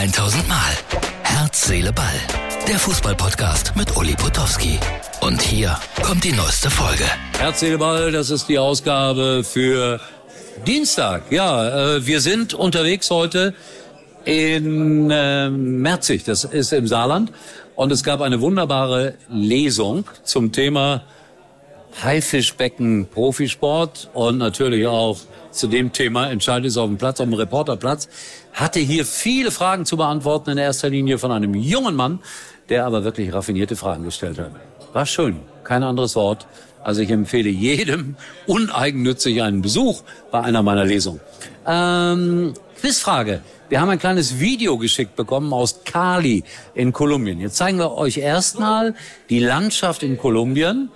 1000 Mal. Herz, Seele, Ball. Der Fußballpodcast mit Uli Potowski. Und hier kommt die neueste Folge. Herz, Seele, Ball, das ist die Ausgabe für Dienstag. Ja, äh, wir sind unterwegs heute in äh, Merzig, das ist im Saarland. Und es gab eine wunderbare Lesung zum Thema Haifischbecken Profisport und natürlich auch zu dem Thema entscheidet es auf dem Platz, auf dem Reporterplatz. Hatte hier viele Fragen zu beantworten, in erster Linie von einem jungen Mann, der aber wirklich raffinierte Fragen gestellt hat. War schön, kein anderes Wort. Also ich empfehle jedem uneigennützig einen Besuch bei einer meiner Lesungen. Ähm, Quizfrage. Wir haben ein kleines Video geschickt bekommen aus Cali in Kolumbien. Jetzt zeigen wir euch erstmal die Landschaft in Kolumbien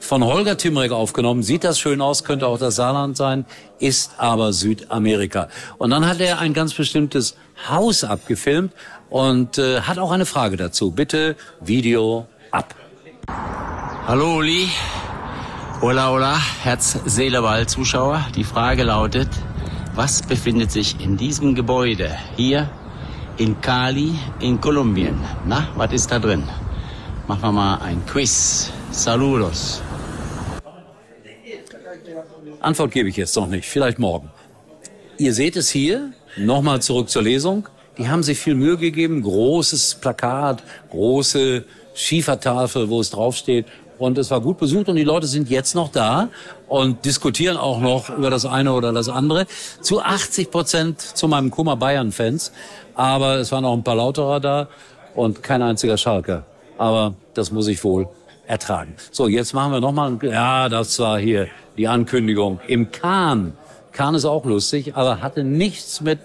von Holger Timrek aufgenommen. Sieht das schön aus, könnte auch das Saarland sein, ist aber Südamerika. Und dann hat er ein ganz bestimmtes Haus abgefilmt und äh, hat auch eine Frage dazu. Bitte Video ab. Hallo Uli. Hola, hola, Herz, Seele, Ball, Zuschauer. Die Frage lautet, was befindet sich in diesem Gebäude hier in Cali in Kolumbien? Na, was ist da drin? Machen wir mal ein Quiz. Saludos. Antwort gebe ich jetzt noch nicht, vielleicht morgen. Ihr seht es hier, nochmal zurück zur Lesung. Die haben sich viel Mühe gegeben, großes Plakat, große Schiefertafel, wo es draufsteht. Und es war gut besucht und die Leute sind jetzt noch da und diskutieren auch noch über das eine oder das andere. Zu 80 Prozent zu meinem Kummer Bayern-Fans. Aber es waren auch ein paar Lauterer da und kein einziger Schalker. Aber das muss ich wohl ertragen. So, jetzt machen wir nochmal, ja, das war hier die Ankündigung im Kahn. Kahn ist auch lustig, aber hatte nichts mit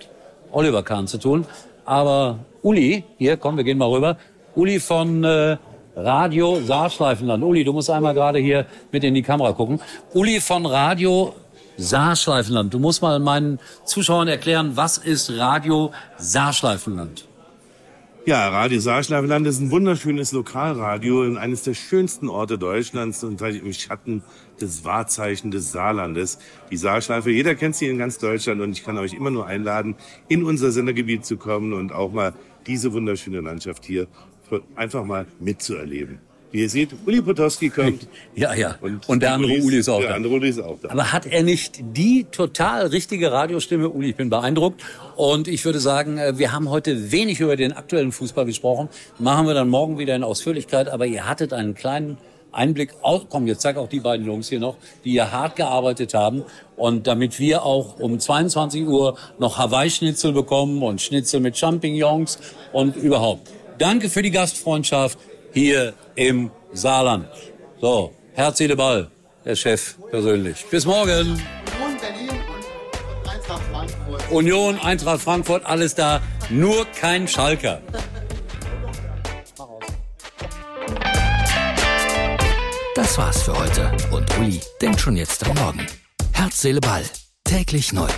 Oliver Kahn zu tun. Aber Uli, hier, komm, wir gehen mal rüber. Uli von äh, Radio Saarschleifenland. Uli, du musst einmal gerade hier mit in die Kamera gucken. Uli von Radio Saarschleifenland. Du musst mal meinen Zuschauern erklären, was ist Radio Saarschleifenland? Ja, Radio Saarschleifenland ist ein wunderschönes Lokalradio in eines der schönsten Orte Deutschlands und im Schatten des Wahrzeichen des Saarlandes. Die Saarschleife, jeder kennt sie in ganz Deutschland und ich kann euch immer nur einladen, in unser Sendergebiet zu kommen und auch mal diese wunderschöne Landschaft hier einfach mal mitzuerleben. Wie ihr seht, Uli Potowski kommt. Ja, ja. Und, und der andere Uli ist, Uli ist auch der da. andere Uli ist auch da. Aber hat er nicht die total richtige Radiostimme? Uli, ich bin beeindruckt. Und ich würde sagen, äh, wir haben heute wenig über den aktuellen Fußball gesprochen. Machen wir dann morgen wieder in Ausführlichkeit. Aber ihr hattet einen kleinen Einblick. Auch, komm, jetzt zeig auch die beiden Jungs hier noch, die hier hart gearbeitet haben. Und damit wir auch um 22 Uhr noch Hawaii-Schnitzel bekommen und Schnitzel mit Champignons und überhaupt. Danke für die Gastfreundschaft hier im Saarland. So, Herz, Seele, Ball, der Chef persönlich. Bis morgen. Union, Eintracht Frankfurt, alles da. Nur kein Schalker. Das war's für heute. Und Uli denkt schon jetzt am Morgen. Herz, Seele, Ball. Täglich neu.